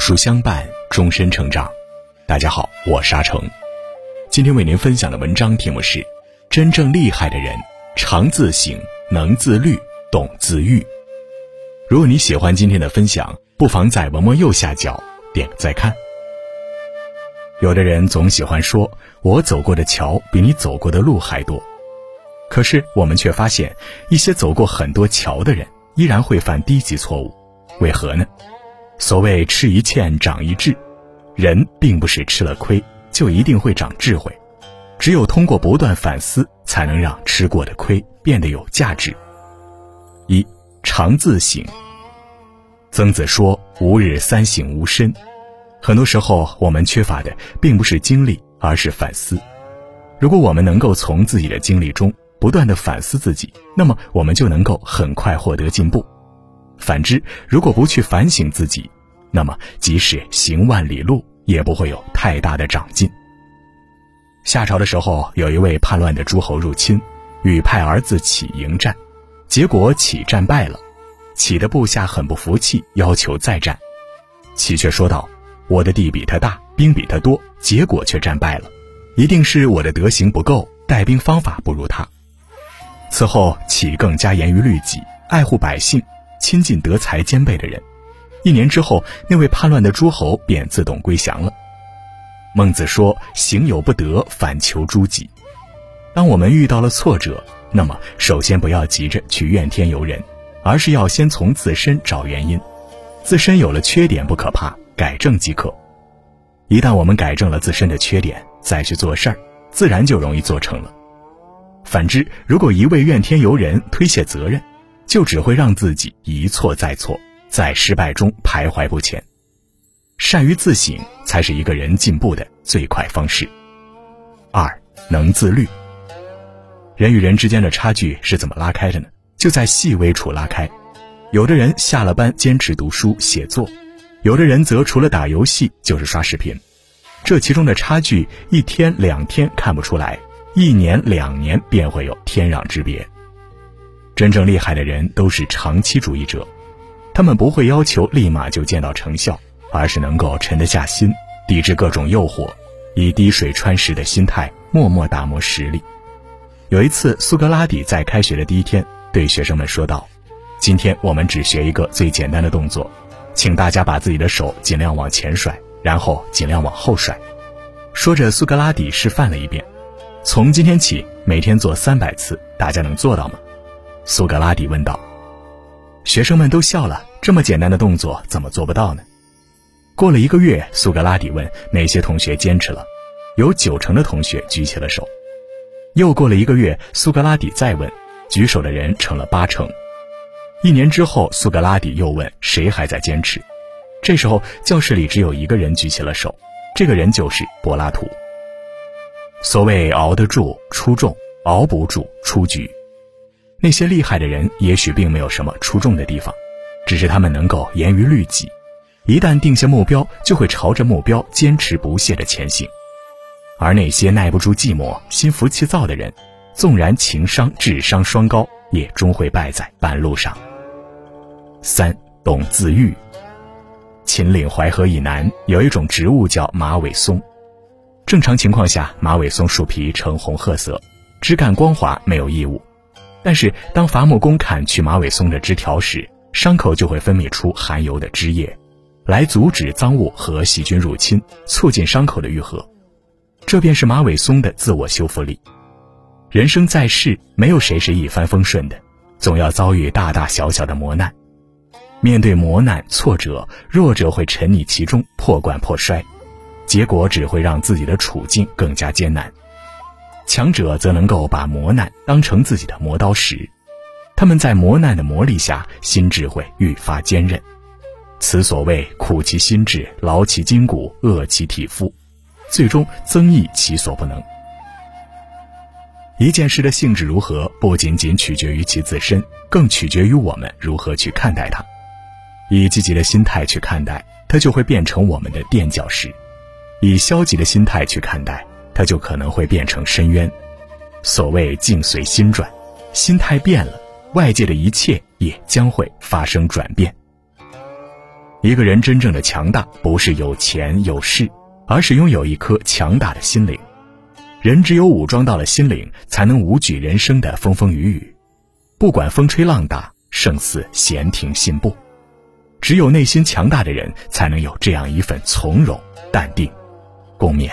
书相伴，终身成长。大家好，我沙成，今天为您分享的文章题目是：真正厉害的人，常自省，能自律，懂自愈。如果你喜欢今天的分享，不妨在文末右下角点个再看。有的人总喜欢说：“我走过的桥比你走过的路还多。”可是我们却发现，一些走过很多桥的人，依然会犯低级错误。为何呢？所谓吃一堑长一智，人并不是吃了亏就一定会长智慧，只有通过不断反思，才能让吃过的亏变得有价值。一常自省。曾子说：“吾日三省吾身。”很多时候，我们缺乏的并不是经历，而是反思。如果我们能够从自己的经历中不断的反思自己，那么我们就能够很快获得进步。反之，如果不去反省自己，那么即使行万里路，也不会有太大的长进。夏朝的时候，有一位叛乱的诸侯入侵，与派儿子启迎战，结果启战败了。启的部下很不服气，要求再战。启却说道：“我的地比他大，兵比他多，结果却战败了，一定是我的德行不够，带兵方法不如他。”此后，启更加严于律己，爱护百姓。亲近德才兼备的人，一年之后，那位叛乱的诸侯便自动归降了。孟子说：“行有不得，反求诸己。”当我们遇到了挫折，那么首先不要急着去怨天尤人，而是要先从自身找原因。自身有了缺点不可怕，改正即可。一旦我们改正了自身的缺点，再去做事儿，自然就容易做成了。反之，如果一味怨天尤人，推卸责任，就只会让自己一错再错，在失败中徘徊不前。善于自省，才是一个人进步的最快方式。二，能自律。人与人之间的差距是怎么拉开的呢？就在细微处拉开。有的人下了班坚持读书写作，有的人则除了打游戏就是刷视频。这其中的差距，一天两天看不出来，一年两年便会有天壤之别。真正厉害的人都是长期主义者，他们不会要求立马就见到成效，而是能够沉得下心，抵制各种诱惑，以滴水穿石的心态默默打磨实力。有一次，苏格拉底在开学的第一天对学生们说道：“今天我们只学一个最简单的动作，请大家把自己的手尽量往前甩，然后尽量往后甩。”说着，苏格拉底示范了一遍：“从今天起，每天做三百次，大家能做到吗？”苏格拉底问道：“学生们都笑了。这么简单的动作，怎么做不到呢？”过了一个月，苏格拉底问哪些同学坚持了，有九成的同学举起了手。又过了一个月，苏格拉底再问，举手的人成了八成。一年之后，苏格拉底又问谁还在坚持，这时候教室里只有一个人举起了手，这个人就是柏拉图。所谓熬得住出众，熬不住出局。那些厉害的人也许并没有什么出众的地方，只是他们能够严于律己，一旦定下目标，就会朝着目标坚持不懈的前行。而那些耐不住寂寞、心浮气躁的人，纵然情商、智商双高，也终会败在半路上。三懂自愈。秦岭淮河以南有一种植物叫马尾松，正常情况下，马尾松树皮呈红褐色，枝干光滑，没有异物。但是，当伐木工砍去马尾松的枝条时，伤口就会分泌出含油的汁液，来阻止脏物和细菌入侵，促进伤口的愈合。这便是马尾松的自我修复力。人生在世，没有谁是一帆风顺的，总要遭遇大大小小的磨难。面对磨难挫折，弱者会沉溺其中，破罐破摔，结果只会让自己的处境更加艰难。强者则能够把磨难当成自己的磨刀石，他们在磨难的磨砺下，心智会愈发坚韧。此所谓苦其心志，劳其筋骨，饿其体肤，最终增益其所不能。一件事的性质如何，不仅仅取决于其自身，更取决于我们如何去看待它。以积极的心态去看待，它就会变成我们的垫脚石；以消极的心态去看待。它就可能会变成深渊。所谓境随心转，心态变了，外界的一切也将会发生转变。一个人真正的强大，不是有钱有势，而是拥有一颗强大的心灵。人只有武装到了心灵，才能无惧人生的风风雨雨，不管风吹浪打，胜似闲庭信步。只有内心强大的人，才能有这样一份从容淡定。共勉。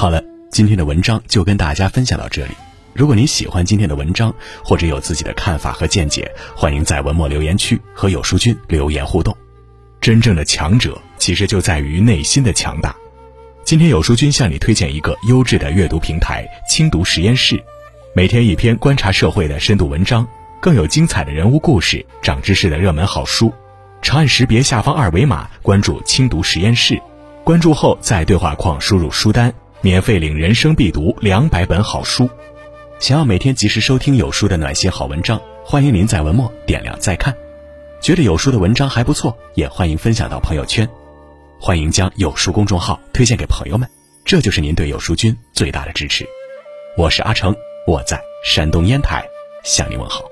好了，今天的文章就跟大家分享到这里。如果您喜欢今天的文章，或者有自己的看法和见解，欢迎在文末留言区和有书君留言互动。真正的强者，其实就在于内心的强大。今天有书君向你推荐一个优质的阅读平台——轻读实验室，每天一篇观察社会的深度文章，更有精彩的人物故事、长知识的热门好书。长按识别下方二维码关注轻读实验室，关注后在对话框输入书单，免费领人生必读两百本好书。想要每天及时收听有书的暖心好文章，欢迎您在文末点亮再看。觉得有书的文章还不错，也欢迎分享到朋友圈。欢迎将有书公众号推荐给朋友们，这就是您对有书君最大的支持。我是阿成，我在山东烟台向您问好。